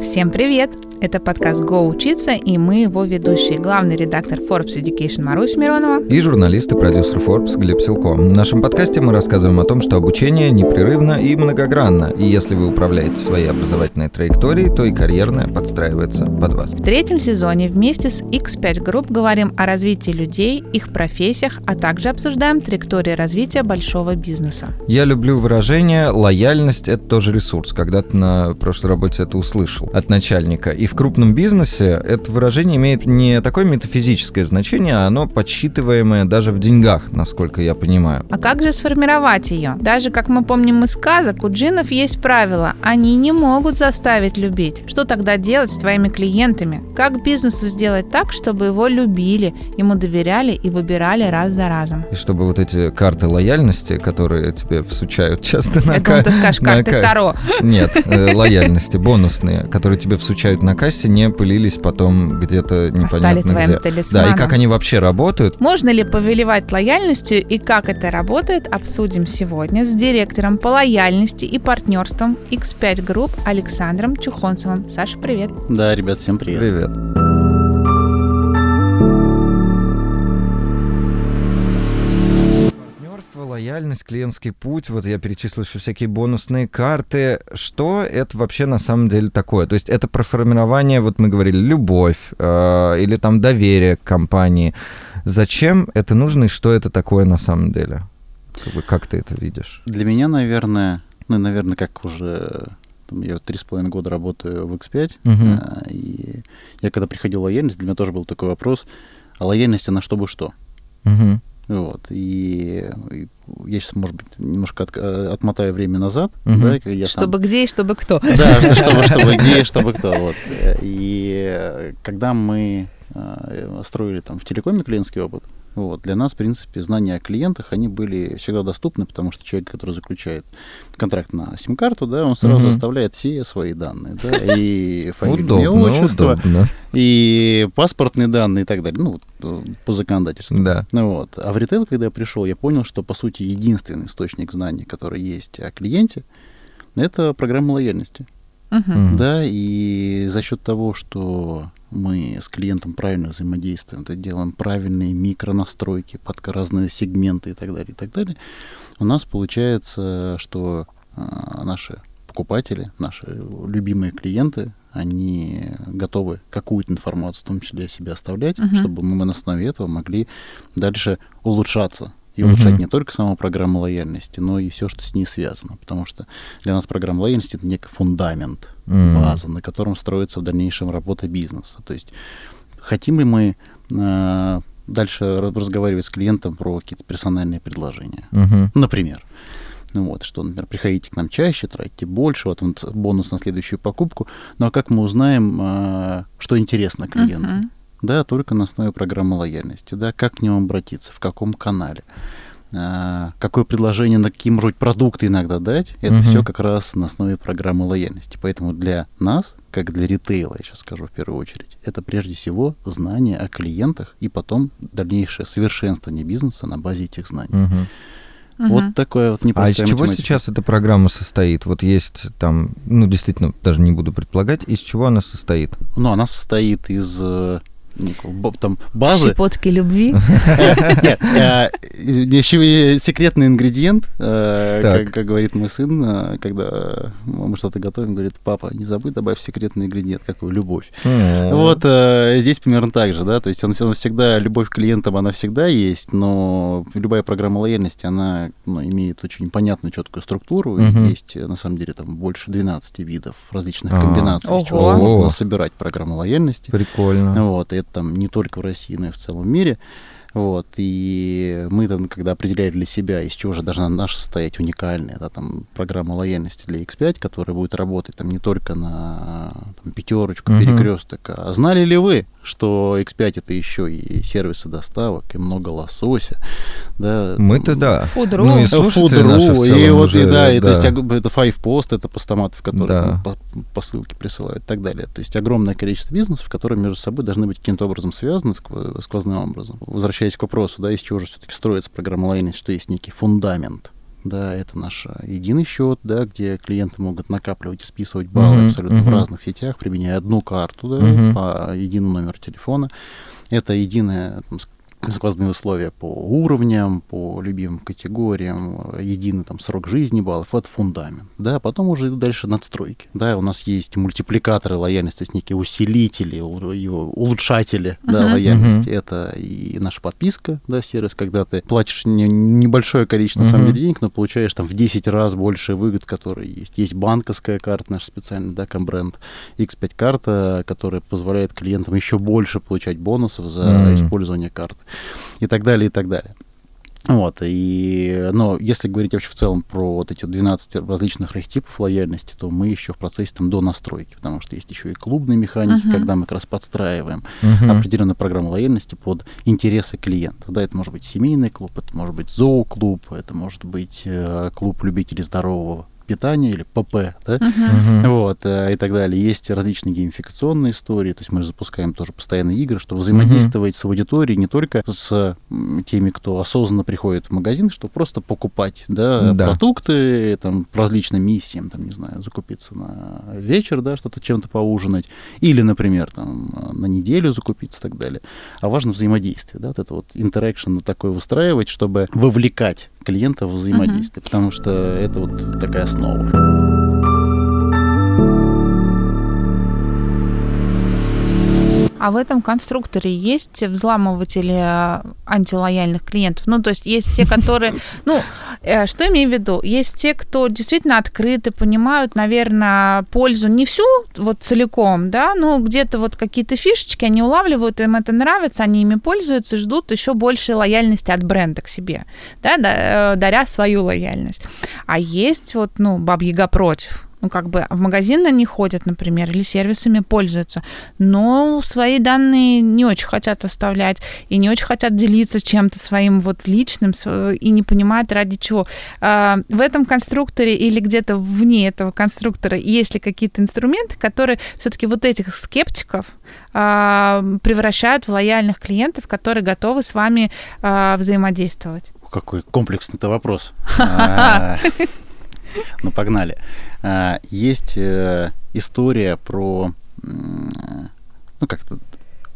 Всем привет! Это подкаст «Го учиться» и мы его ведущие. Главный редактор Forbes Education Марусь Миронова. И журналист и продюсер Forbes Глеб Силко. В нашем подкасте мы рассказываем о том, что обучение непрерывно и многогранно. И если вы управляете своей образовательной траекторией, то и карьерная подстраивается под вас. В третьем сезоне вместе с X5 Group говорим о развитии людей, их профессиях, а также обсуждаем траектории развития большого бизнеса. Я люблю выражение «лояльность – это тоже ресурс». Когда-то на прошлой работе это услышал от начальника. И в крупном бизнесе это выражение имеет не такое метафизическое значение, а оно подсчитываемое даже в деньгах, насколько я понимаю. А как же сформировать ее? Даже, как мы помним из сказок, у джинов есть правило. Они не могут заставить любить. Что тогда делать с твоими клиентами? Как бизнесу сделать так, чтобы его любили, ему доверяли и выбирали раз за разом? И чтобы вот эти карты лояльности, которые тебе всучают часто на Я думаю, ты скажешь карты ка- Таро. Нет, э, лояльности, бонусные, которые тебе всучают на кассе, не пылились потом где-то непонятно твоим где. Да, талисманом. и как они вообще работают. Можно ли повелевать лояльностью и как это работает, обсудим сегодня с директором по лояльности и партнерствам X5 Group Александром Чухонцевым. Саша, привет. Да, ребят, всем привет. Привет. Лояльность, клиентский путь, вот я перечислил еще всякие бонусные карты. Что это вообще на самом деле такое? То есть это про формирование, вот мы говорили, любовь э, или там доверие к компании. Зачем это нужно и что это такое на самом деле? Как, бы, как ты это видишь? Для меня, наверное, ну, наверное, как уже там, я три с половиной года работаю в X5, Мгм. а, и я когда приходил в лояльность, для меня тоже был такой вопрос, а лояльность она чтобы что? Мгм. Вот, и, и я сейчас, может быть, немножко от- э, отмотаю время назад, Мгм. да, когда я Чтобы где и чтобы кто. Да, чтобы, чтобы где, чтобы кто. Вот. И э, когда мы э, строили там в телекоме клиентский опыт, вот, для нас, в принципе, знания о клиентах, они были всегда доступны, потому что человек, который заключает контракт на сим-карту, да, он сразу Мгм. оставляет все свои данные, да, и фамилию, отчество, удобно. и паспортные данные и так далее, ну, э, по законодательству. Да. Ну вот. А в ритейл, когда я пришел, я понял, что, по сути, единственный источник знаний, который есть о клиенте, это программа лояльности. Мгм. Да, и за счет того, что мы с клиентом правильно взаимодействуем, то делаем правильные микронастройки под разные сегменты и так далее, и так далее, у нас получается, что а, наши покупатели, наши любимые клиенты, они готовы какую-то информацию, в том числе о себе оставлять, Мгм. чтобы мы на основе этого могли дальше улучшаться. И улучшать Мгм. не только сама программа лояльности, но и все, что с ней связано. Потому что для нас программа лояльности это некий фундамент, М. база, на котором строится в дальнейшем работа бизнеса. То есть хотим ли мы э, дальше ра- разговаривать с клиентом про какие-то персональные предложения? Мгм. Например. Ну вот, что, например, приходите к нам чаще, тратите больше, вот он бонус на следующую покупку. Ну а как мы узнаем, э, что интересно клиенту? Мгм. Да, только на основе программы лояльности. Да, как к нему обратиться, в каком канале, а, какое предложение, на какие, может быть, продукты иногда дать. Это Мгм. все как раз на основе программы лояльности. Поэтому для нас, как для ритейла, я сейчас скажу в первую очередь, это прежде всего знание о клиентах и потом дальнейшее совершенствование бизнеса на базе этих знаний. Мгм. Вот такое вот А из непростая чего математика. сейчас эта программа состоит? Вот есть там, ну, действительно, даже не буду предполагать, из чего она состоит? Ну, она состоит из э, там базы, Щепотки любви. Нет, э, еще секретный ингредиент, э, как, говорит мой сын, э, когда мы что-то готовим, говорит, папа, не забудь добавь секретный ингредиент, какой любовь. Вот э, здесь примерно так же, да, то есть он, всегда, любовь к клиентам, она всегда есть, но любая программа лояльности, она ну, имеет очень понятную, четкую структуру, есть, э, на самом деле, там больше 12 видов различных А. комбинаций, из чего собирать программу лояльности. Прикольно. Вот, и это там не только в России, но и в целом мире. Вот, и мы там, когда определяли для себя, из чего же должна наша состоять уникальная, да, там, программа лояльности для X5, которая будет работать там не только на там, пятерочку, Мгм. перекресток, а знали ли вы, что X5 это еще и сервисы доставок, и много лосося, да. Мы-то да. Фудру. Ну и слушатели Фудру, наши в и вот, уже, и да, и, то есть да. это Five Post, это постаматов, которые Да. по- посылки присылают и так далее. То есть огромное количество бизнесов, которые между собой должны быть каким-то образом связаны, скв- сквозным образом. Возвращаясь к вопросу, да, из чего же все-таки строится программа лояльности, что есть некий фундамент. Да, это наш единый счет, да, где клиенты могут накапливать и списывать баллы Мгм, абсолютно в мгм. разных сетях, применяя одну карту, да, Мгм. по единому номеру телефона. Это единое там, сквозные условия по уровням, по любимым категориям, единый там срок жизни баллов, вот фундамент. Да, потом уже идут дальше надстройки. Да, у нас есть мультипликаторы лояльности, то есть некие усилители, улучшатели да, Мгм. лояльности. Это и наша подписка, да, сервис, когда ты платишь не- небольшое количество, на самом деле, денег, но получаешь там в 10 раз больше выгод, которые есть. Есть банковская карта наша специальная, да, Комбренд, X5 карта, которая позволяет клиентам еще больше получать бонусов за Мгм. использование карты и так далее, и так далее. Вот, и, но если говорить вообще в целом про вот эти вот 12 различных архетипов лояльности, то мы еще в процессе там до настройки, потому что есть еще и клубные механики, Мгм. когда мы как раз подстраиваем Мгм. определенную программу лояльности под интересы клиента. Да, это может быть семейный клуб, это может быть зооклуб, это может быть э, клуб любителей здорового питания или ПП, да. Мгм. вот, э, и так далее. Есть различные геймификационные истории, то есть мы же запускаем тоже постоянные игры, чтобы взаимодействовать с аудиторией не только с теми, кто осознанно приходит в магазин, чтобы просто покупать да, Да. продукты там, по различным миссиям, там, не знаю, закупиться на вечер, да, что-то чем-то поужинать, или, например, там, на неделю закупиться и так далее. А важно взаимодействие, да, вот это вот интеракшн такой выстраивать, чтобы вовлекать клиента в взаимодействие, потому что это вот такая основа. А в этом конструкторе есть взламыватели э, антилояльных клиентов? Ну, то есть есть те, которые... Ну, э, что имею в виду? Есть те, кто действительно открыты, понимают, наверное, пользу не всю вот целиком, да, но где-то вот какие-то фишечки они улавливают, им это нравится, они ими пользуются ждут еще большей лояльности от бренда к себе, да, э, даря свою лояльность. А есть вот, ну, бабьяга против, ну, как бы в магазин они ходят, например, или сервисами пользуются, но свои данные не очень хотят оставлять и не очень хотят делиться чем-то своим вот личным и не понимают ради чего. А, В этом конструкторе или где-то вне этого конструктора есть ли какие-то инструменты, которые все-таки вот этих скептиков а, превращают в лояльных клиентов, которые готовы с вами а, взаимодействовать? Какой комплексный-то вопрос. Ну, погнали. А, Есть э, история про, ну, как-то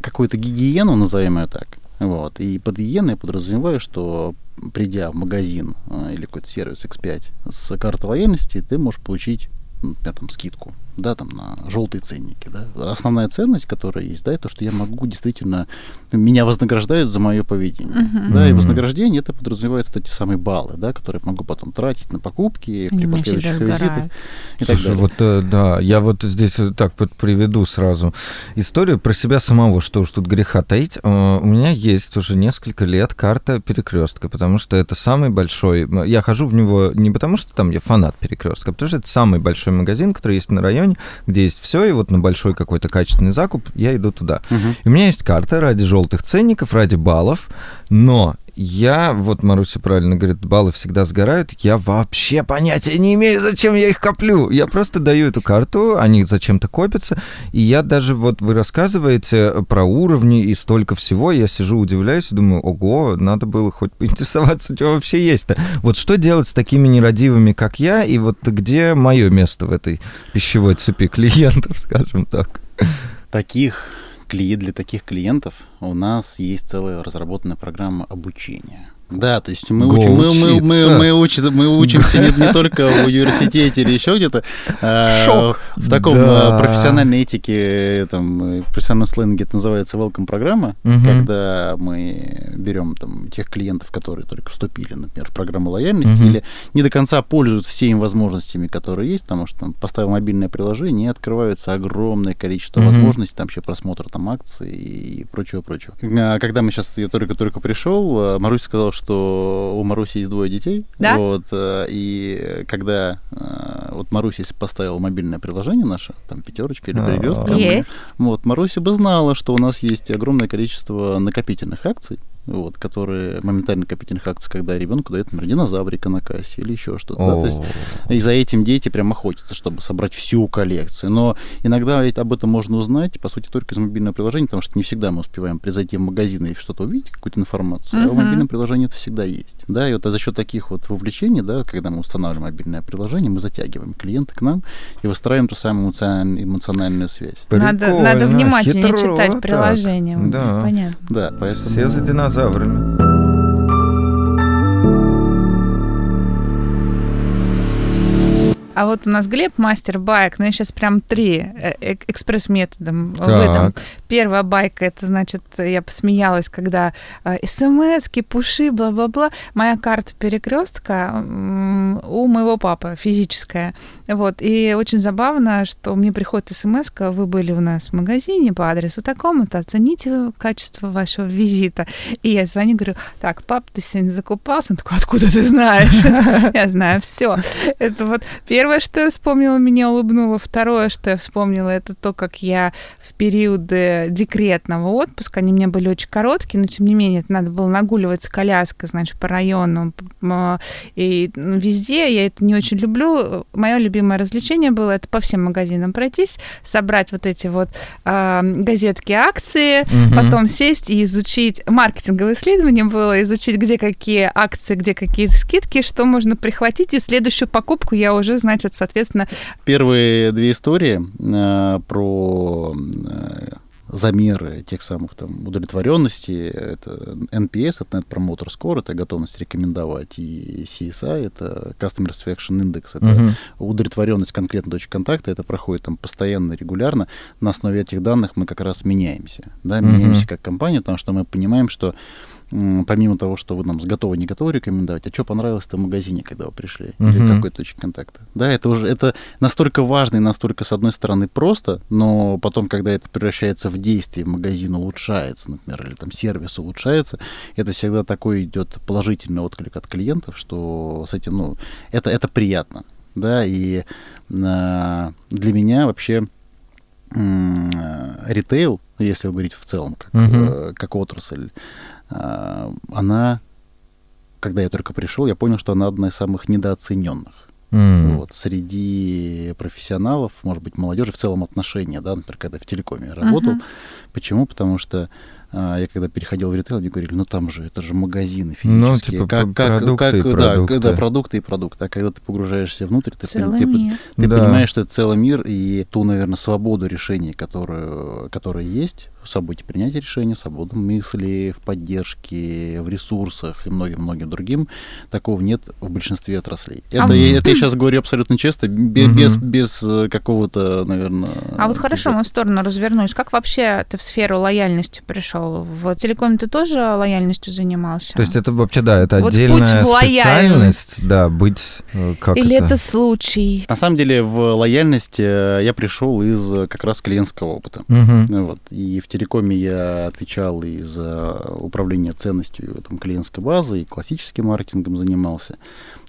какую-то гигиену, назовем ее так. Вот. И под гигиеной я подразумеваю, что придя в магазин а, или какой-то сервис X5 с картой лояльности, ты можешь получить, например, там, скидку, да, там, на желтые ценники, да. Основная ценность, которая есть, да, это то, что я могу действительно, меня вознаграждают за мое поведение, Мгм. да, и вознаграждение это подразумевает, кстати, самые баллы, да, которые я могу потом тратить на покупки при последующих визитах и так далее. вот э, да, я вот здесь вот так приведу сразу историю про себя самого, что уж тут греха таить. Э, У меня есть уже несколько лет карта перекрестка, потому что это самый большой. Я хожу в него не потому, что там я фанат перекрестка, а потому что это самый большой магазин, который есть на районе, где есть все, и вот на большой какой-то качественный закуп я иду туда. И у меня есть карта ради желтых ценников, ради баллов, но я, вот Маруся правильно говорит, баллы всегда сгорают, я вообще понятия не имею, зачем я их коплю. Я просто даю эту карту, они зачем-то копятся, и я даже, вот вы рассказываете про уровни и столько всего, я сижу, удивляюсь и думаю, ого, надо было хоть поинтересоваться, что вообще есть-то. Вот что делать с такими нерадивыми, как я, и вот где мое место в этой пищевой цепи клиентов, скажем так? Таких клиент для таких клиентов у нас есть целая разработанная программа обучения. Да, то есть мы, учим, мы, мы, мы, мы, учи- мы учимся не, не только в университете или еще где-то, а в таком Да. а, профессиональной этике, там, профессиональном сленге это называется welcome программа, Мгм. когда мы берем там тех клиентов, которые только вступили, например, в программу лояльности Мгм. или не до конца пользуются всеми возможностями, которые есть, потому что там, поставил мобильное приложение, и открывается огромное количество Мгм. возможностей, там вообще просмотра там акций и прочего-прочего. А, Когда мы сейчас, я только-только пришел, а, Маруся сказала, что у Маруси есть двое детей. Да? Вот, а, и когда а, вот Маруся, если поставила мобильное приложение наше, там пятерочка или А. перекрестка, Есть. вот, Маруся бы знала, что у нас есть огромное количество накопительных акций, вот, которые моментально копительных акций, когда ребенку дают, например, динозаврика на кассе или еще что-то. Да? То есть, и за этим дети прям охотятся, чтобы собрать всю коллекцию. Но иногда об этом можно узнать, по сути, только из мобильного приложения, потому что не всегда мы успеваем зайти в магазин и что-то увидеть, какую-то информацию. Uh-huh. А в мобильном приложении это всегда есть. Да, и вот за счет таких вот вовлечений, да, когда мы устанавливаем мобильное приложение, мы затягиваем клиента к нам и выстраиваем ту самую эмоциональную связь. Надо, надо внимательнее Хитро, читать приложение. Да. Понятно. Да, поэтому... Все за динозаврами. А вот у нас Глеб мастер байк, но я сейчас прям три э, экспресс-методом выдам. Первая байка, это значит, я посмеялась, когда э, смс пуши, бла-бла-бла. Моя карта перекрестка у моего папы физическая. Вот. И очень забавно, что мне приходит смс вы были у нас в магазине по адресу такому-то, оцените качество вашего визита. И я звоню, говорю, так, пап, ты сегодня закупался? Он такой, откуда ты знаешь? Я знаю все. Это вот первое первое, что я вспомнила, меня улыбнуло. Второе, что я вспомнила, это то, как я в периоды декретного отпуска, они у меня были очень короткие, но тем не менее, это надо было нагуливать с коляской, значит, по району. И везде я это не очень люблю. Мое любимое развлечение было это по всем магазинам пройтись, собрать вот эти вот э, газетки акции, угу. потом сесть и изучить. Маркетинговое исследование было изучить, где какие акции, где какие скидки, что можно прихватить, и следующую покупку я уже значит, соответственно... Первые две истории э, про замеры тех самых там удовлетворенности, это NPS, это Net Promoter Score, это готовность рекомендовать, и CSI, это Customer Satisfaction Index, это uh-huh. удовлетворенность конкретно точки контакта, это проходит там постоянно, регулярно. На основе этих данных мы как раз меняемся, да, меняемся uh-huh. как компания, потому что мы понимаем, что помимо того, что вы нам с готовы, не готовы рекомендовать, а что понравилось-то в магазине, когда вы пришли, uh-huh. или какой точки контакта. Да, это уже это настолько важно и настолько, с одной стороны, просто, но потом, когда это превращается в действие, магазин улучшается, например, или там сервис улучшается, это всегда такой идет положительный отклик от клиентов, что с этим, ну, это, это приятно. Да, и э, для меня вообще ритейл, если говорить в целом, как, uh-huh. э, как отрасль, она, когда я только пришел, я понял, что она одна из самых недооцененных. Mm. Вот, среди профессионалов, может быть, молодежи в целом отношения, да, например, когда в телекоме работал. Uh-huh. Почему? Потому что а, я когда переходил в ритейл, мне говорили, ну там же, это же магазины ну, физические. Ну, типа, как, как, продукты как, и продукты. Да, да, продукты и продукты. А когда ты погружаешься внутрь, ты, целый ты, мир. ты, ты да. понимаешь, что это целый мир, и ту, наверное, свободу решений, которую, которая есть, в свободе принятия решений, в свободе мысли, в поддержке, в ресурсах и многим-многим другим. Такого нет в большинстве отраслей. А это, я, это я сейчас говорю абсолютно честно, без, угу. без, без э, какого-то, наверное... А вот хорошо, мы в сторону развернулись. Как вообще ты в сферу лояльности пришел? В телекоме ты тоже лояльностью занимался? То есть это вообще, да, это вот отдельная специальность, да, быть э, как Или это? это случай? На самом деле в лояльности э, я пришел из как раз клиентского опыта. Угу. Вот. И в телекоме я отвечал и за управление ценностью там, клиентской базы, и классическим маркетингом занимался.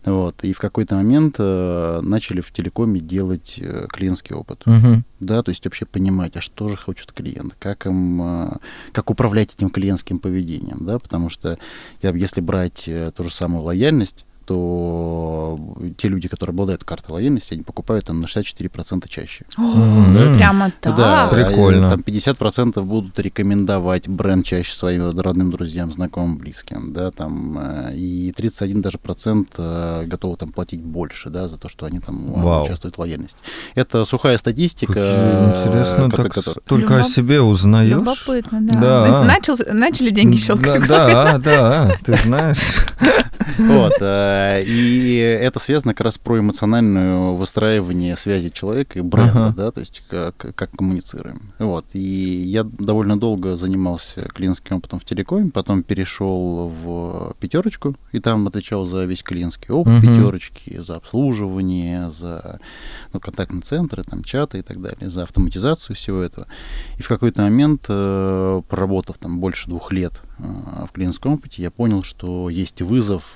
Вот. И в какой-то момент э, начали в телекоме делать э, клиентский опыт. Uh-huh. Да, то есть вообще понимать, а что же хочет клиент, как им, э, как управлять этим клиентским поведением, да, потому что если брать э, ту же самую лояльность, то те люди, которые обладают картой лояльности, они покупают там на 64% чаще. да? Прямо так? Да, Прикольно. Там 50% будут рекомендовать бренд чаще своим родным друзьям, знакомым, близким, да, там, э, и 31 даже процент э, готовы там платить больше, да, за то, что они там э, Вау. участвуют в лояльности. Это сухая статистика. Какие интересно, так который... только Любоп... о себе узнаешь. Любопытно, да. да. Начал, начали деньги щелкать. Да, да, да, ты знаешь. Вот. Э, и это связано как раз про эмоциональное выстраивание связи человека и бренда, да, то есть как, как коммуницируем. Вот. И я довольно долго занимался клиентским опытом в телекоме, потом перешел в пятерочку, и там отвечал за весь клиентский опыт пятерочки, за обслуживание, за ну, контактные центры, там, чаты и так далее, за автоматизацию всего этого. И в какой-то момент, э, проработав там больше двух лет э, в клиентском опыте, я понял, что есть вызов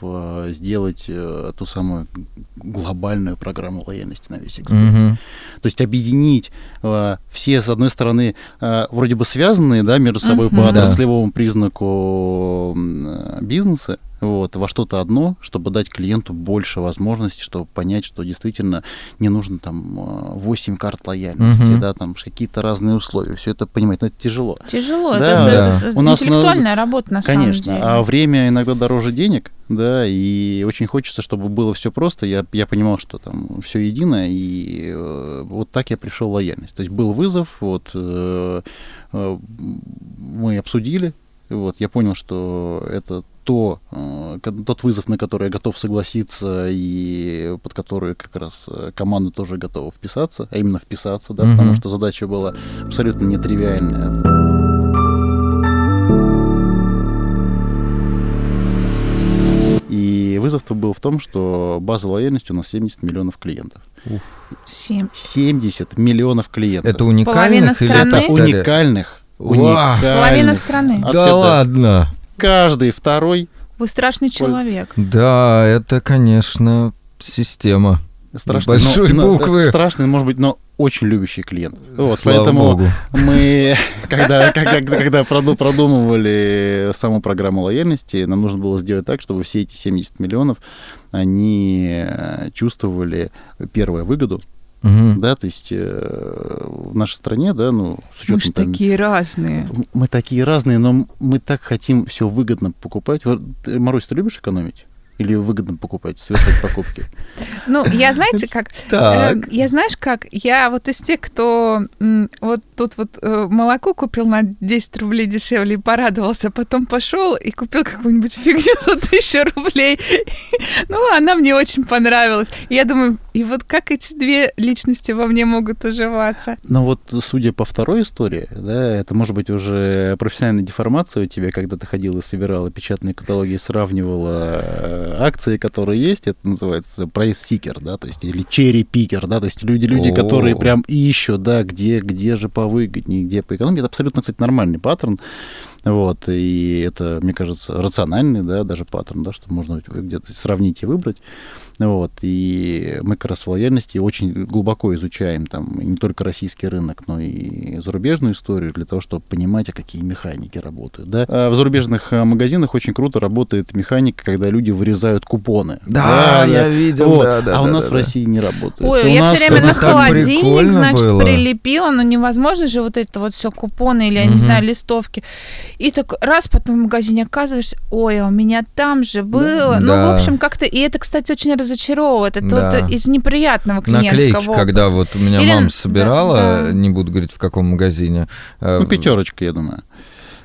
сделать э, ту самую глобальную программу лояльности на весь экспорт. Мгм. То есть объединить э, все, с одной стороны, э, вроде бы связанные да, между собой Мгм. по Да. отраслевому признаку э, бизнеса, вот, во что-то одно, чтобы дать клиенту больше возможностей, чтобы понять, что действительно не нужно там э, 8 карт лояльности, Мгм. да, там какие-то разные условия, все это понимать, но это тяжело. Тяжело, Да, это, да. это У нас на- интеллектуальная работа на Конечно, самом деле. а время иногда дороже денег, да, и очень хочется, чтобы было все просто. Я, я понимал, что там все едино, и э, вот так я пришел в лояльность. То есть был вызов, вот э, э, мы обсудили, вот я понял, что это то, э, тот вызов, на который я готов согласиться, и под который как раз э, команда тоже готова вписаться, а именно вписаться, да, потому Мгм. что задача была абсолютно нетривиальная. И вызов-то был в том, что база лояльности у нас 70 миллионов клиентов. Семь. 70 миллионов клиентов. Это уникальных или страны? это Это уникальных. Уникальных. Половина страны. От Да этого ладно. Каждый второй Вы страшный человек. Да, это, конечно, система. страшный, Большой но- но- буквы. страшный, может быть, но очень любящий клиент. Вот, Слава поэтому богу. мы, когда, когда, когда проду- продумывали саму программу лояльности, нам нужно было сделать так, чтобы все эти 70 миллионов, они э, чувствовали, первое, выгоду, Мгм. да, то есть э, в нашей стране, да, ну, с учетом Мы же там- такие разные. Мы такие разные, но мы так хотим все выгодно покупать. Ты, Марусь, ты любишь экономить? Или выгодно покупать, совершать покупки? Ну, я, знаете, как... Так. Эм, я знаешь как? Я вот из тех, кто вот тут вот э, молоко купил на 10 рублей дешевле и порадовался, потом пошел и купил какую-нибудь фигню за 1000 рублей. Ну, она мне очень понравилась. Я думаю, и вот как эти две личности во мне могут уживаться? Но вот, судя по второй истории, да, это может быть уже профессиональная деформация у тебя, когда ты ходила, собирала печатные каталоги и сравнивала э, акции, которые есть, это называется price seeker, да, то есть, или cherry picker, да, то есть люди, люди, О. которые прям ищут, да, где, где же повыгоднее, где поэкономить. Это абсолютно, кстати, нормальный паттерн. Вот, и это, мне кажется, рациональный, да, даже паттерн, да, что можно где-то сравнить и выбрать. Вот, и мы как раз в лояльности очень глубоко изучаем там не только российский рынок, но и зарубежную историю для того, чтобы понимать, а какие механики работают. Да? А в зарубежных а, магазинах очень круто работает механика, когда люди вырезают купоны. Да, я видел, Вот. да, да, а у да, нас да, в да. России не работает. Ой, У я нас все время на холодильник, значит, было. прилепила, но невозможно же вот это вот все купоны или, я не Мгм. знаю, листовки. И так раз потом в магазине оказываешься, ой, а у меня там же было. Ну, Да. в общем, как-то... И это, кстати, очень разочаровывает. Это Да. вот из неприятного клиентского Наклейки, опыта. когда вот у меня Или- мама собирала, да. не буду говорить в каком магазине. э, Ну, пятерочка, я думаю.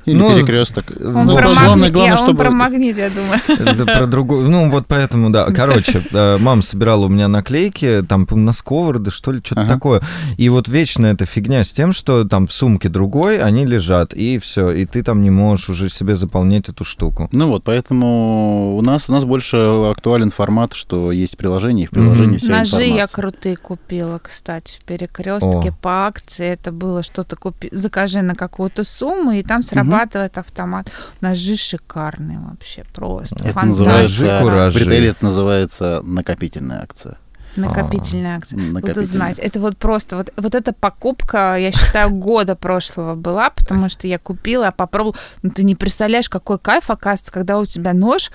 Или Ну, перекресток. Он, Ну, про, это магнит, главное, главное, я- он чтобы... про магнит, я думаю. Это про другую. Ну, вот поэтому, да. Короче, э, мама собирала у меня наклейки, там на сковороды, что ли, что-то Ага. такое. И вот вечно эта фигня с тем, что там в сумке другой, они лежат, и все. И ты там не можешь уже себе заполнять эту штуку. Ну вот, поэтому у нас, у нас больше актуален формат, что есть приложение, и в приложении Мгм. вся Ножи я крутые купила, кстати, в перекрестке О. по акции. Это было что-то купи, закажи на какую-то сумму, и там срабатывает автомат. Ножи шикарные вообще, просто. Это фантастика. называется, ритейле это называется накопительная акция. Накопительная акция. Буду Накопительная знать. акция. Это вот просто, вот, вот эта покупка, я считаю, года прошлого была, потому что я купила, попробовала. Ну, ты не представляешь, какой кайф, оказывается, когда у тебя нож,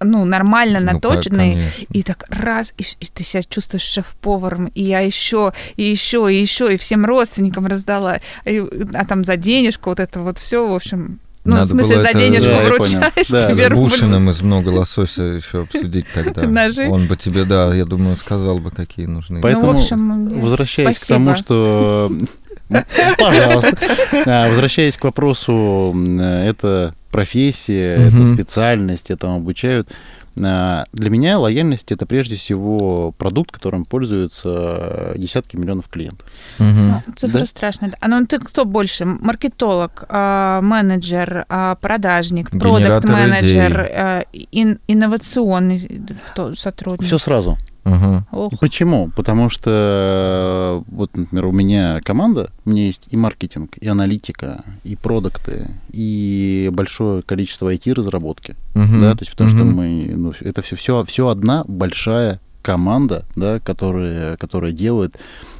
ну, нормально Ну, наточенный, конечно. и так раз, и, и ты себя чувствуешь шеф-поваром, и я еще, и еще, и еще, и всем родственникам раздала, И- а там за денежку вот это вот все, в общем, ну, Надо в смысле, за это- денежку понял. вручаешь Да, тебе С. Бушиным из много лосося еще обсудить тогда. Ножи? Он бы тебе, да, я думаю, сказал бы, какие нужны. Поэтому, ну, в общем, возвращаясь спасибо. к тому, что... Пожалуйста. А, Возвращаясь к вопросу, м, это профессия, это Мгм. специальность, этому обучают. А, Для меня лояльность это прежде всего продукт, которым пользуются десятки миллионов клиентов. Мгм. Ну, цифры Да. страшные. А ну ты кто больше? Маркетолог, а, менеджер, а, продажник, Генератор продукт-менеджер, а, ин- инновационный кто, сотрудник? Все сразу. Ага. Ох, Почему? Потому что, вот, например, у меня команда, у меня есть и маркетинг, и аналитика, и продукты, и большое количество IT-разработки, Мгм. да, то есть потому что Мгм. мы, ну, это все, все, все одна большая команда, да, которая, которая делает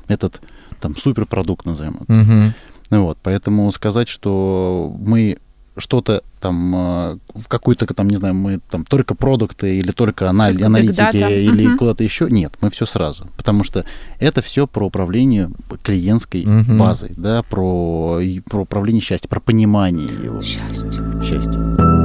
этот там суперпродукт, назовем это. Ну Вот, поэтому сказать, что мы что-то там э, в какую-то там не знаю мы там только продукты или только анали- аналитики или Мгм. куда-то еще нет мы все сразу потому что это все про управление клиентской Мгм. базой да про про управление счастьем про понимание его счастье. счастья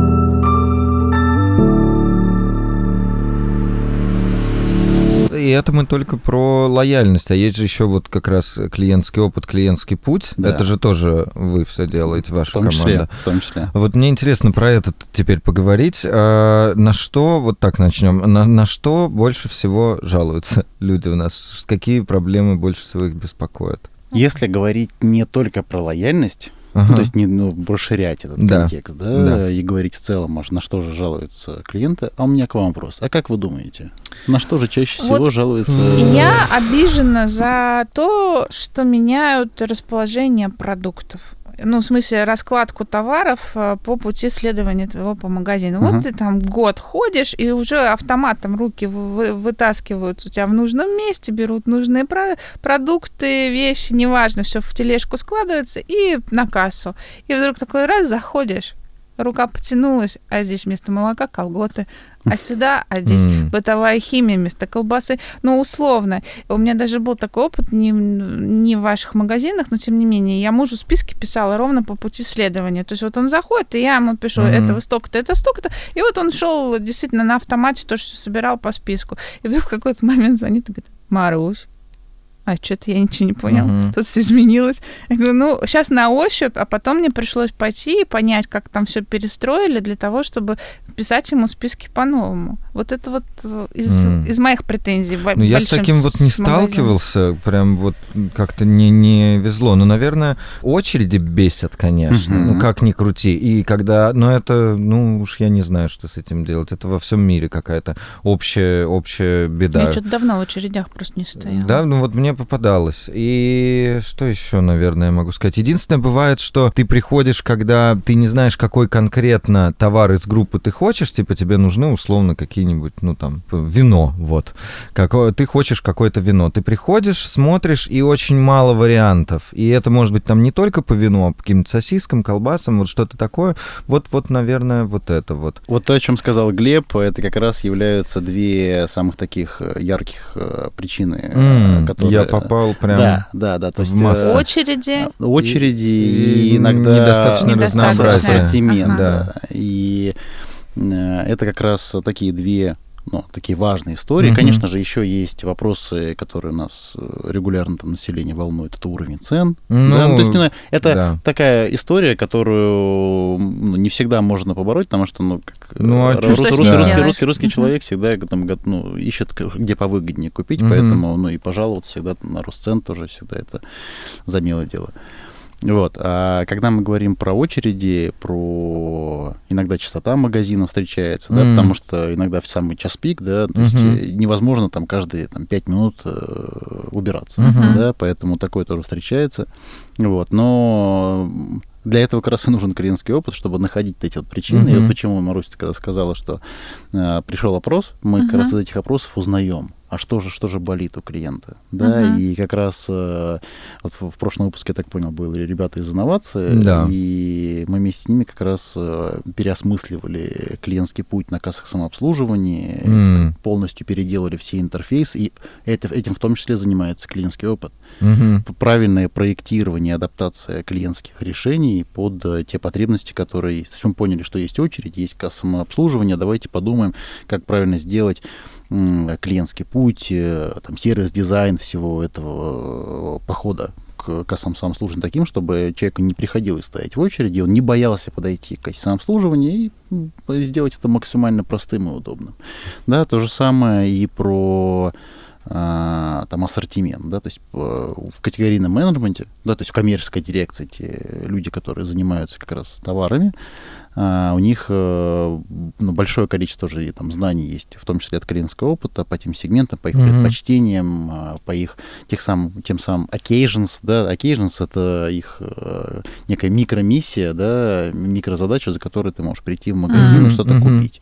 И это мы только про лояльность, а есть же еще вот как раз клиентский опыт, клиентский путь. Да. Это же тоже вы все делаете, в ваша том числе команда. в том числе Вот мне интересно про это теперь поговорить. А, на что, вот так начнем, на, на что больше всего жалуются люди у нас? Какие проблемы больше всего их беспокоят? Если говорить не только про лояльность Ага. Ну, то есть не ну, расширять этот Да. контекст, да, Да. и говорить в целом, может, на что же жалуются клиенты. А у меня к вам вопрос. А как вы думаете, на что же чаще всего Вот жалуются? Я обижена за то, что меняют расположение продуктов. Ну, в смысле, раскладку товаров э, по пути следования твоего по магазину. Ага. Вот ты там год ходишь, и уже автоматом руки вы- вытаскивают у тебя в нужном месте, берут нужные про- продукты, вещи, неважно, все в тележку складывается и на кассу. И вдруг такой раз заходишь, рука потянулась, а здесь вместо молока колготы, а сюда, а здесь М. бытовая химия вместо колбасы. Ну, условно. У меня даже был такой опыт не, не в ваших магазинах, но тем не менее. Я мужу списки писала ровно по пути следования. То есть вот он заходит, и я ему пишу, Мгм. этого столько-то, это столько-то. И вот он шел действительно на автомате, тоже все собирал по списку. И вдруг в какой-то момент звонит и говорит, Марусь, а что-то я ничего не понял. Мгм. Тут все изменилось. Я говорю, ну, сейчас на ощупь, а потом мне пришлось пойти и понять, как там все перестроили для того, чтобы писать ему списки по-новому. Вот это вот э, из, М. из моих претензий. Ну, я с таким вот не магазином. сталкивался, прям вот как-то не, не везло. Но, наверное, очереди бесят, конечно. Мгм. Ну, как ни крути. И когда... Но это, ну, уж я не знаю, что с этим делать. Это во всем мире какая-то общая, общая беда. Я что-то давно в очередях просто не стояла. Да, ну вот мне попадалось. И что еще, наверное, я могу сказать? Единственное, бывает, что ты приходишь, когда ты не знаешь, какой конкретно товар из группы ты хочешь, типа тебе нужны условно какие-нибудь, ну там, вино, вот. Какое, ты хочешь какое-то вино. Ты приходишь, смотришь, и очень мало вариантов. И это может быть там не только по вину, а по каким-то сосискам, колбасам, вот что-то такое. Вот, вот, наверное, вот это вот. Вот то, о чем сказал Глеб, это как раз являются две самых таких ярких э, причины, М, которые... Я попал прям... Да, да, да. То в есть э, массу. Очереди. очереди И- и, иногда недостаточно ассортимент. Ага. Да. И э, это как раз такие две ну, такие важные истории. Мгм. Конечно же, еще есть вопросы, которые нас э, регулярно там население волнует. Это уровень цен. Ну, да? ну, то есть, не знаю, это да. такая история, которую ну, не всегда можно побороть, потому что, ну, как э, Ну, а ру- чё русский, русский, русский, русский, Мгм. человек всегда там, го- ну, ищет, где повыгоднее купить, Мгм. поэтому, ну, и пожаловаться всегда на рост цен тоже всегда это за милое дело. Вот. А когда мы говорим про очереди, про иногда частота магазинов встречается, да, Мгм. потому что иногда в самый час пик, да, то есть Мгм. э, невозможно там каждые там, 5 минут э, убираться, Мгм. да, поэтому такое тоже встречается. Вот. Но для этого как раз и нужен клиентский опыт, чтобы находить эти вот причины. И Мгм. вот почему Маруся когда сказала, что э, пришел опрос, мы как Мгм. раз из этих опросов узнаем, а что же, что же болит у клиента. Да, Мгм. и как раз э, вот в, прошлом выпуске, я так понял, были ребята из инновации, Да. и мы вместе с ними как раз э, переосмысливали клиентский путь на кассах самообслуживания, М. полностью переделали все интерфейсы, и это, этим в том числе занимается клиентский опыт Мгм. правильное проектирование, адаптация клиентских решений под э, те потребности, которые. То есть мы поняли, что есть очередь, есть касса самообслуживания, давайте подумаем, как правильно сделать клиентский путь, э, там, сервис-дизайн всего этого э, похода к кассам самообслуживания таким, чтобы человеку не приходилось стоять в очереди, он не боялся подойти к кассе самообслуживания и сделать это максимально простым и удобным. Да, то же самое и про там ассортимент, да, то есть э, в категорийном менеджменте, да, то есть в коммерческой дирекции те люди, которые занимаются как раз товарами, а, у них э, ну, большое количество уже там знаний есть, в том числе от клиентского опыта по тем сегментам, по их mm-hmm. предпочтениям, а, по их тех самым, тем самым occasions, да, occasions это их э, некая микромиссия, да, микрозадача, за которой ты можешь прийти в магазин mm-hmm. и что-то mm-hmm. купить.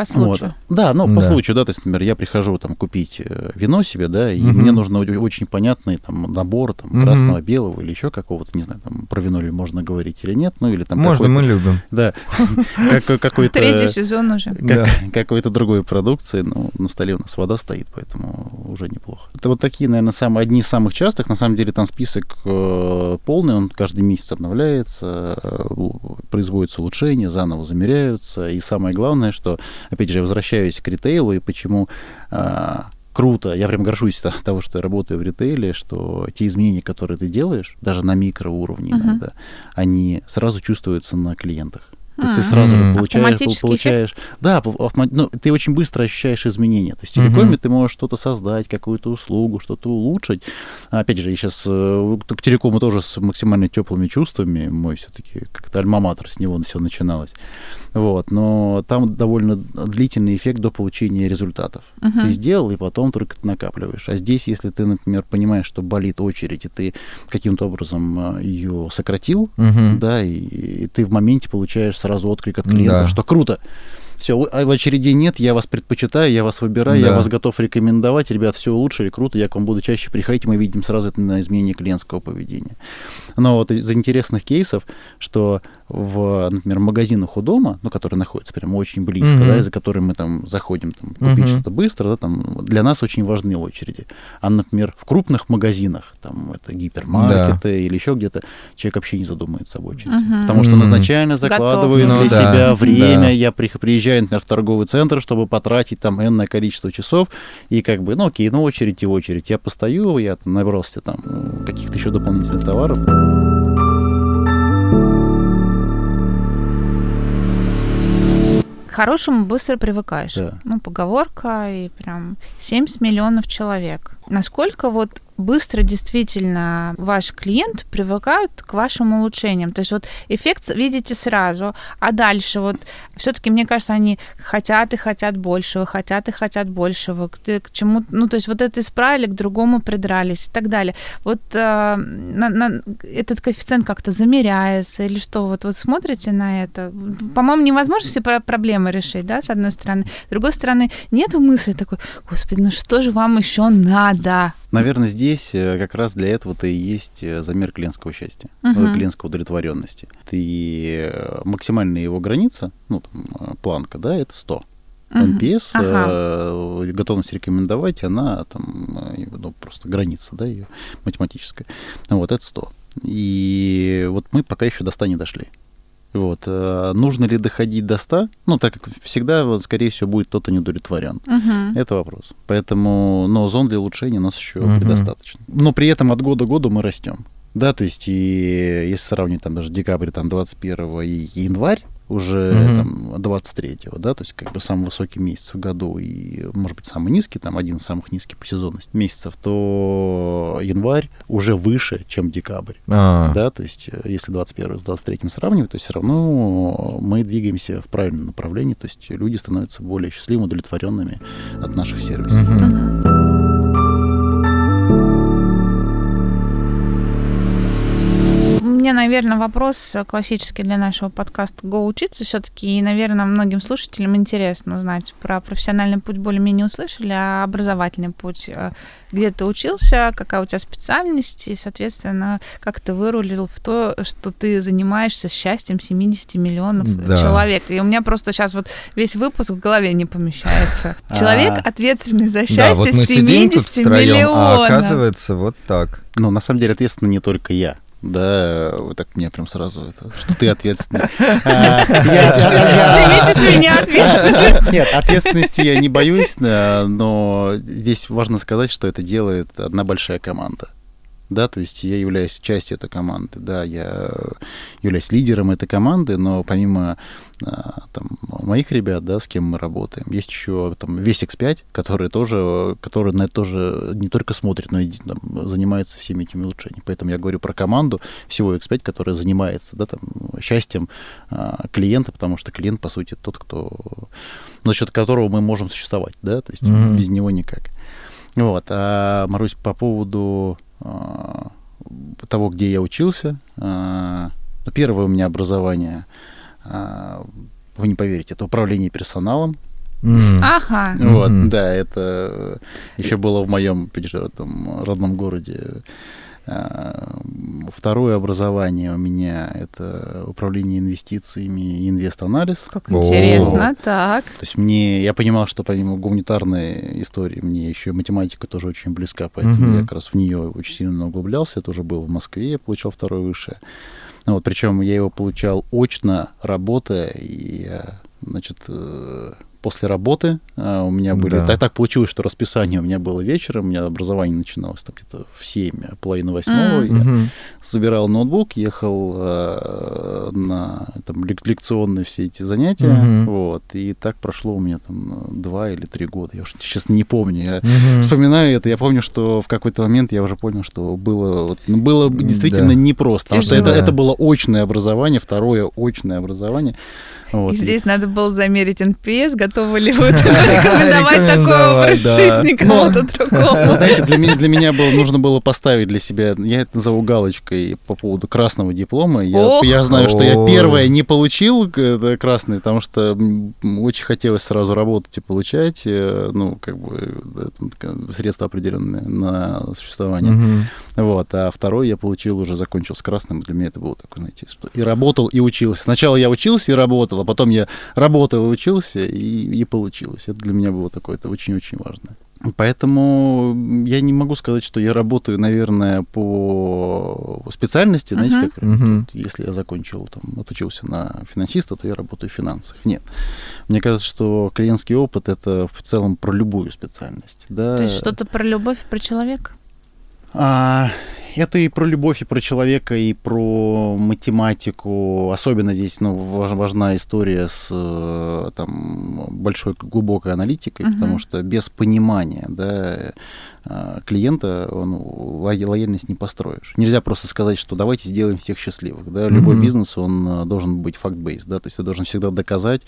По случаю. Вот. Да, ну, по да. случаю, да, то есть, например, я прихожу там купить э, вино себе, да, и угу. мне нужно очень понятный там набор там угу. красного, белого или еще какого-то, не знаю, там про вино ли можно говорить или нет, ну или там Можно, мы любим. Да, какой-то... Третий сезон уже. Какой-то другой продукции, ну, на столе у нас вода стоит, поэтому уже неплохо. Это вот такие, наверное, самые, одни из самых частых, на самом деле там список э, полный, он каждый месяц обновляется, э, производятся улучшения, заново замеряются, и самое главное, что опять же, возвращаюсь к ритейлу и почему а, круто, я прям горжусь от того, что я работаю в ритейле, что те изменения, которые ты делаешь, даже на микроуровне uh-huh. иногда, они сразу чувствуются на клиентах. Mm-hmm. Ты сразу же получаешь, получаешь, да, ну, ты очень быстро ощущаешь изменения. То есть в телекоме mm-hmm. ты можешь что-то создать, какую-то услугу, что-то улучшить. Опять же, я сейчас э, к телекому тоже с максимально теплыми чувствами. Мой все-таки как-то альма-матер, с него все начиналось. Вот, но там довольно длительный эффект до получения результатов. Uh-huh. Ты сделал, и потом только ты накапливаешь. А здесь, если ты, например, понимаешь, что болит очередь, и ты каким-то образом э, ее сократил, uh-huh. да, и, и ты в моменте получаешь сразу отклик от клиента, да. что круто все, а в очереди нет, я вас предпочитаю, я вас выбираю, да. я вас готов рекомендовать, ребят, все улучшили, круто, я к вам буду чаще приходить, мы видим сразу это на изменение клиентского поведения. Но вот из интересных кейсов, что в, например, магазинах у дома, ну, которые находятся прямо очень близко, mm-hmm. да, и за которыми мы там заходим там, купить mm-hmm. что-то быстро, да, там для нас очень важны очереди. А, например, в крупных магазинах, там это гипермаркеты да. или еще где-то, человек вообще не задумывается об очереди. Mm-hmm. Потому что он изначально закладывает Готов. для ну, себя да. время, да. я приезжаю, например, в торговый центр, чтобы потратить там энное количество часов, и как бы, ну окей, ну очередь и очередь. Я постою, я там, набрался там каких-то еще дополнительных товаров. Хорошему быстро привыкаешь. Да. Ну, поговорка, и прям 70 миллионов человек. Насколько вот быстро действительно ваши клиенты привыкают к вашим улучшениям. То есть вот эффект видите сразу, а дальше вот все-таки, мне кажется, они хотят и хотят большего, хотят и хотят большего, к, к чему, ну то есть вот это исправили, к другому придрались и так далее. Вот э, на, на, этот коэффициент как-то замеряется или что? Вот вы смотрите на это? По-моему, невозможно все проблемы решить, да, с одной стороны. С другой стороны, нет мысли такой, господи, ну что же вам еще надо? Наверное, здесь э, как раз для этого-то и есть э, замер клиентского счастья, uh-huh. клиентской удовлетворенности. Ты максимальная его граница, ну, там, планка, да, это 100. NPS, ага. э, готовность рекомендовать, она там ну, просто граница, да, ее математическая. Вот это 100. И вот мы пока еще до 100 не дошли. Вот. Э, нужно ли доходить до 100? Ну, так как всегда, вот, скорее всего, будет кто-то недовлетворен. Uh-huh. Это вопрос. Поэтому, но зон для улучшения у нас еще uh-huh. предостаточно. Но при этом от года к году мы растем. Да, то есть, и если сравнить там даже декабрь там 21 и январь, уже mm-hmm. там 23-го, да, то есть как бы самый высокий месяц в году и, может быть, самый низкий, там один из самых низких по сезонности месяцев, то январь уже выше, чем декабрь, А-а-а. да, то есть э, если 21 с 23 сравнивать, то все равно мы двигаемся в правильном направлении, то есть люди становятся более счастливыми, удовлетворенными от наших сервисов. Mm-hmm. Меня, наверное, вопрос классический для нашего подкаста «Го учиться» все-таки, и, наверное, многим слушателям интересно узнать про профессиональный путь более-менее услышали, а образовательный путь, э, где ты учился, какая у тебя специальность, и, соответственно, как ты вырулил в то, что ты занимаешься счастьем 70 миллионов да. человек. И у меня просто сейчас вот весь выпуск в голове не помещается. А. Человек, ответственный за счастье 70 миллионов. А оказывается, вот так. Ну, на самом деле, ответственный не только я. Да, вот так мне прям сразу это, что ты ответственный. Снимите с меня ответственность. Нет, ответственности я не боюсь, но здесь важно сказать, что это делает одна большая команда. Да, то есть я являюсь частью этой команды, да, я являюсь лидером этой команды, но помимо а, там, моих ребят, да, с кем мы работаем, есть еще там весь X5, который тоже, который на это тоже не только смотрит, но и там, занимается всеми этими улучшениями. Поэтому я говорю про команду всего X5, которая занимается, да, там, счастьем а, клиента, потому что клиент, по сути, тот, кто, за счет которого мы можем существовать, да, то есть mm-hmm. без него никак. Вот, а, Марусь, по поводу того, где я учился. Ну, первое у меня образование, а, вы не поверите, это управление персоналом. Mm. Ага. Вот, mm-hmm. да, это еще было в моем там, родном городе второе образование у меня это управление инвестициями и инвест-анализ. Как интересно, О. так. То есть мне, я понимал, что помимо гуманитарной истории, мне еще математика тоже очень близка, поэтому угу. я как раз в нее очень сильно углублялся. Я тоже был в Москве, я получал второе высшее. Ну, вот, причем я его получал очно, работая, и, значит, э, после работы. А, у меня были... Да. Так, так получилось, что расписание у меня было вечером, у меня образование начиналось там где-то в 7, половина восьмого. Mm. Я угу. забирал ноутбук, ехал э, на там, лекционные все эти занятия. Угу. Вот, и так прошло у меня там два или три года. Я уже, честно, не помню. Я угу. вспоминаю это. Я помню, что в какой-то момент я уже понял, что было, вот, ну, было действительно да. непросто. Потому что это, это было очное образование, второе очное образование. Вот. И здесь надо было замерить NPS, готовы ли вы рекомендовать такой образ жизни кому-то другому. Знаете, для меня, для меня было, нужно было поставить для себя, я это назову галочкой по поводу красного диплома. Я, я знаю, что я первое не получил красный, потому что очень хотелось сразу работать и получать, э, ну, как бы, средства определенные на существование. Вот, а второй я получил уже, закончил с красным, для меня это было такое, знаете, что и работал, и учился. Сначала я учился и работал, а потом я работал и учился, и, и получилось. Это для меня было такое, это очень-очень важно. Поэтому я не могу сказать, что я работаю, наверное, по специальности, знаете, uh-huh. как uh-huh. если я закончил, там, отучился на финансиста, то я работаю в финансах. Нет. Мне кажется, что клиентский опыт это в целом про любую специальность. Да? То есть что-то про любовь, про человека? А, это и про любовь, и про человека, и про математику. Особенно здесь ну, важна история с э, там, большой глубокой аналитикой, uh-huh. потому что без понимания да, клиента ну, лояльность не построишь. Нельзя просто сказать, что давайте сделаем всех счастливых. Да? Любой uh-huh. бизнес, он э, должен быть факт-бейс, да? то есть ты должен всегда доказать,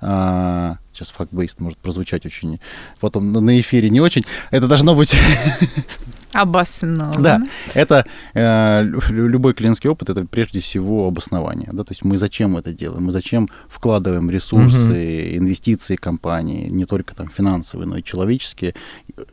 а, сейчас факт-бейст может прозвучать очень, потом на эфире не очень, это должно быть Обосновано. Да, это э, любой клиентский опыт, это прежде всего обоснование. Да? То есть мы зачем это делаем, мы зачем вкладываем ресурсы, угу. инвестиции компании, не только там финансовые, но и человеческие.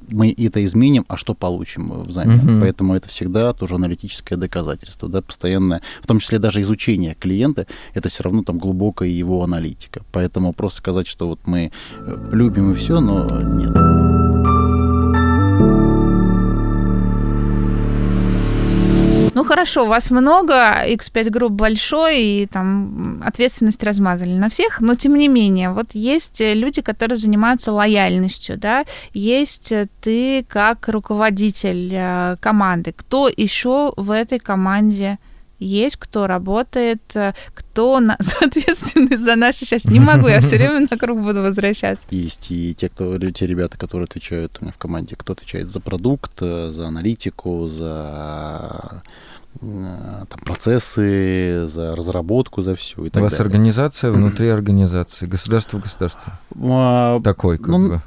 Мы это изменим, а что получим взамен? Угу. Поэтому это всегда тоже аналитическое доказательство, да, постоянное, в том числе даже изучение клиента, это все равно там глубокая его аналитика. Поэтому просто сказать, что вот мы э, любим и все, но нет. Ну хорошо, вас много, X5 групп большой, и там ответственность размазали на всех, но тем не менее, вот есть люди, которые занимаются лояльностью, да, есть ты как руководитель э, команды. Кто еще в этой команде есть, кто работает, э, кто на, ответственный за наши сейчас не могу, я все время на круг буду возвращаться. Есть и те, кто, те ребята, которые отвечают у меня в команде, кто отвечает за продукт, э, за аналитику, за э, там, процессы, за разработку, за все. И так У вас далее. организация внутри организации, государство в государстве. А, Такой, как ну, бы.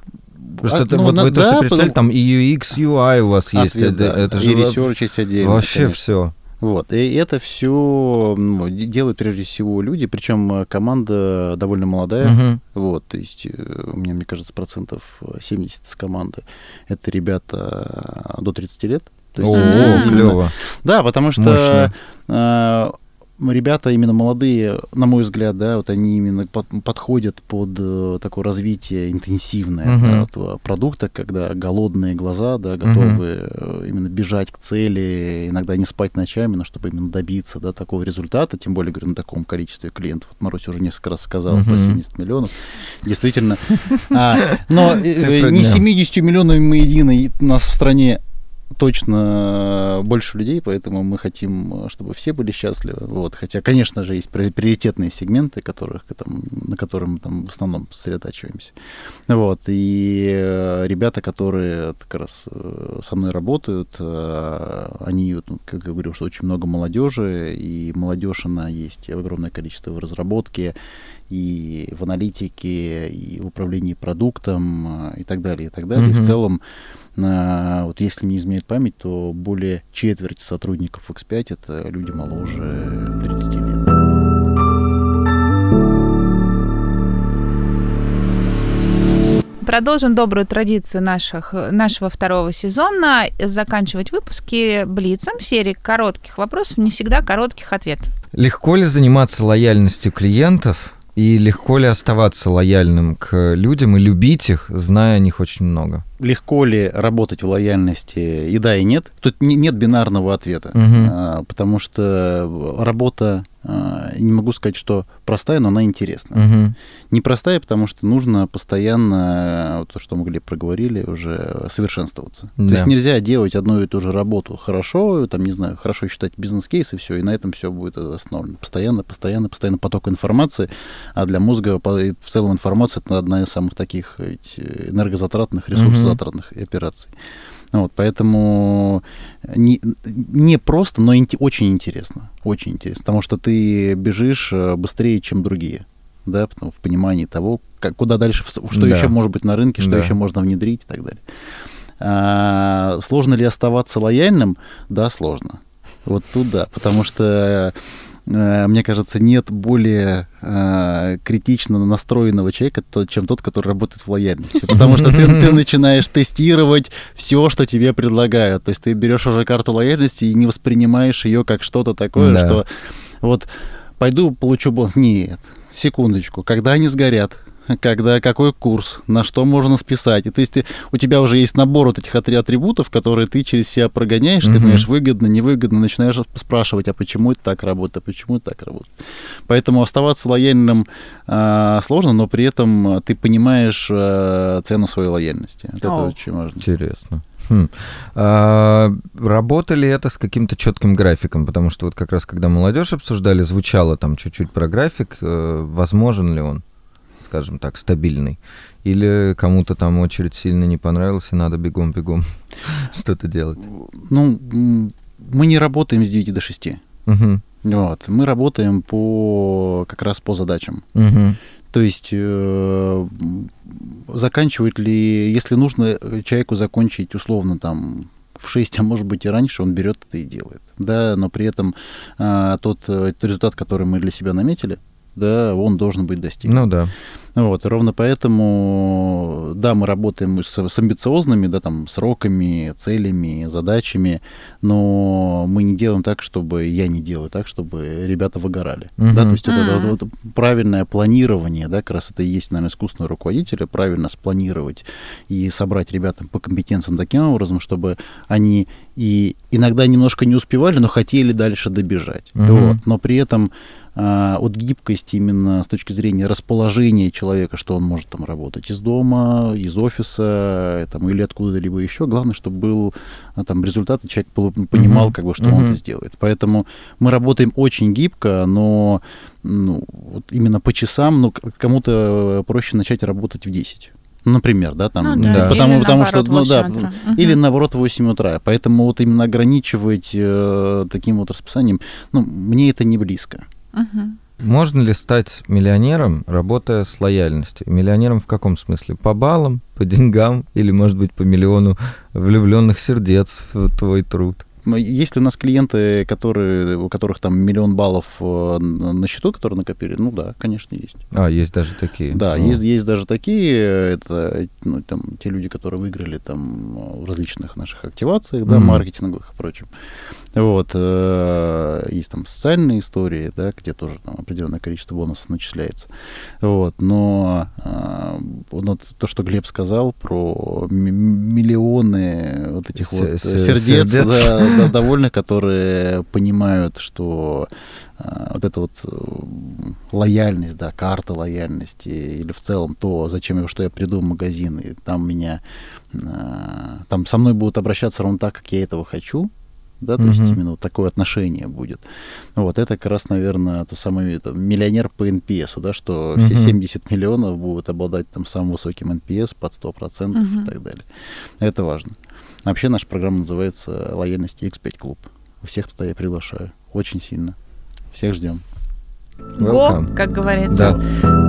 Потому что а, ну, вот на, вы то, да, что представили, потому... там и UX, UI у вас есть. Ответ, это, да. это же и research есть отдельно. Вообще конечно. все. Вот. И это все ну, делают прежде всего люди, причем э, команда довольно молодая. Uh-huh. Вот, то есть э, у меня, мне кажется, процентов 70 с команды это ребята до 30 лет. То есть, О, клево. Да, потому что ребята именно молодые, на мой взгляд, да, вот они именно под, подходят под uh, такое развитие интенсивное uh-huh. да, этого продукта, когда голодные глаза, да, готовы uh-huh. именно бежать к цели, иногда не спать ночами, но чтобы именно добиться, да, такого результата, тем более, говорю, на таком количестве клиентов. Вот Марусь уже несколько раз сказала uh-huh. про 70 миллионов. Действительно. А, но не 70 миллионами мы едины, нас в стране точно больше людей, поэтому мы хотим, чтобы все были счастливы. Вот. Хотя, конечно же, есть приоритетные сегменты, которых, там, на которые мы там в основном сосредотачиваемся. Вот. И э, ребята, которые как раз э, со мной работают, э, они, как я говорю, что очень много молодежи, и молодежь, она есть огромное количество в разработке, и в аналитике, и в управлении продуктом, и так далее, и так далее. Mm-hmm. В целом, вот если не изменяет память, то более четверти сотрудников X5 это люди моложе 30 лет. Продолжим добрую традицию наших, нашего второго сезона заканчивать выпуски блицем серии коротких вопросов, не всегда коротких ответов. Легко ли заниматься лояльностью клиентов и легко ли оставаться лояльным к людям и любить их, зная о них очень много? легко ли работать в лояльности и да, и нет. Тут нет бинарного ответа, угу. потому что работа, а, не могу сказать, что простая, но она интересная. Угу. Непростая, потому что нужно постоянно, то, что мы Глеб проговорили, уже совершенствоваться. Да. То есть нельзя делать одну и ту же работу хорошо, там, не знаю, хорошо считать бизнес-кейс и все, и на этом все будет основано. Постоянно, постоянно, постоянно поток информации, а для мозга в целом информация это одна из самых таких энергозатратных ресурсов затратных операций. Вот, поэтому не, не просто, но инте, очень интересно. Очень интересно. Потому что ты бежишь э, быстрее, чем другие. Да, потому, в понимании того, как, куда дальше, что да. еще может быть на рынке, что да. еще можно внедрить и так далее. А, сложно ли оставаться лояльным? Да, сложно. Вот тут да, потому что Э, мне кажется, нет более э, критично настроенного человека, чем тот, который работает в лояльности. Потому что ты, ты начинаешь тестировать все, что тебе предлагают. То есть ты берешь уже карту лояльности и не воспринимаешь ее как что-то такое, да. что вот пойду получу бонус. Нет, секундочку, когда они сгорят, когда какой курс, на что можно списать. И то есть у тебя уже есть набор вот этих атрибутов, которые ты через себя прогоняешь, угу. ты понимаешь, выгодно, невыгодно, начинаешь спрашивать, а почему это так работает, а почему это так работает. Поэтому оставаться лояльным э, сложно, но при этом ты понимаешь э, цену своей лояльности. Вот это очень важно. Интересно. Хм. А, работали это с каким-то четким графиком? Потому что вот как раз когда молодежь обсуждали, звучало там чуть-чуть про график. Э, возможен ли он? Скажем так, стабильный. Или кому-то там очередь сильно не понравилась, и надо бегом-бегом что-то делать? Ну, мы не работаем с 9 до 6. Угу. Вот. Мы работаем по как раз по задачам. Угу. То есть э, заканчивать ли, если нужно человеку закончить условно там в 6, а может быть и раньше, он берет это и делает. Да, но при этом э, тот, э, тот результат, который мы для себя наметили, да, он должен быть достигнут. Ну да. Вот, ровно поэтому, да, мы работаем с, с амбициозными, да, там, сроками, целями, задачами, но мы не делаем так, чтобы, я не делаю так, чтобы ребята выгорали, uh-huh. да, то есть это вот, вот, правильное планирование, да, как раз это и есть, наверное, искусственного руководителя, правильно спланировать и собрать ребят по компетенциям таким образом, чтобы они и иногда немножко не успевали, но хотели дальше добежать, uh-huh. вот, но при этом от гибкости именно с точки зрения расположения человека, что он может там работать из дома, из офиса там, или откуда-либо еще. Главное, чтобы был а, там результат, и человек понимал, uh-huh. как бы, что uh-huh. он это сделает. Поэтому мы работаем очень гибко, но ну, вот именно по часам, ну, кому-то проще начать работать в 10 например, да, там, ну, да. потому, или потому что, ну да, утра. или наоборот в 8 утра. Поэтому вот именно ограничивать э, таким вот расписанием, ну, мне это не близко. Можно ли стать миллионером, работая с лояльностью? Миллионером в каком смысле? По баллам, по деньгам или, может быть, по миллиону влюбленных сердец в твой труд? Есть ли у нас клиенты, которые, у которых там миллион баллов э, на счету, которые накопили? Ну да, конечно, есть. А, есть даже такие. Да, О. есть, есть даже такие. Это ну, там, те люди, которые выиграли там в различных наших активациях, да, mm-hmm. маркетинговых и прочем. Вот, э, есть там социальные истории, да, где тоже там определенное количество бонусов начисляется. Вот, но э, вот то, что Глеб сказал про миллионы вот этих С- вот сердец, сердец. Да, довольных, которые понимают, что э, вот эта вот э, лояльность, да, карта лояльности или в целом то, зачем я, что я приду в магазин, и там меня, э, там со мной будут обращаться ровно так, как я этого хочу, да, то mm-hmm. есть именно вот такое отношение будет. Вот это как раз, наверное, то самое это, миллионер по NPS, да, что mm-hmm. все 70 миллионов будут обладать там самым высоким NPS под 100% mm-hmm. и так далее. Это важно. Вообще наша программа называется «Лояльность X5 Клуб». Всех туда я приглашаю. Очень сильно. Всех ждем. Го, как говорится. Да.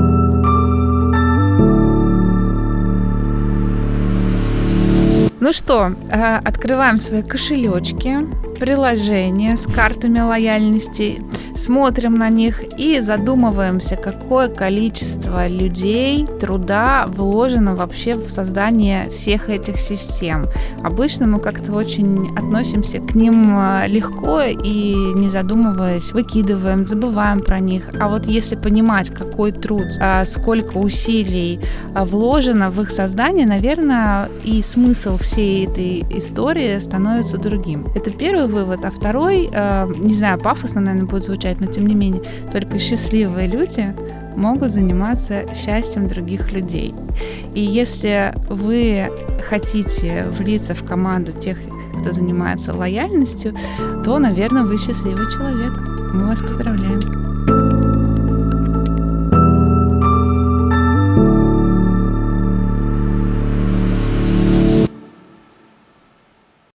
Ну что, э, открываем свои кошелечки, приложения с картами лояльности, смотрим на них и задумываемся, какое количество людей, труда вложено вообще в создание всех этих систем. Обычно мы как-то очень относимся к ним э, легко и не задумываясь, выкидываем, забываем про них. А вот если понимать, какой труд, э, сколько усилий вложено в их создание, наверное, и смысл всей этой истории становится другим. Это первый вывод. А второй, э, не знаю, пафосно, наверное, будет звучать, но тем не менее, только счастливые люди могут заниматься счастьем других людей. И если вы хотите влиться в команду тех, кто занимается лояльностью, то, наверное, вы счастливый человек. Мы вас поздравляем.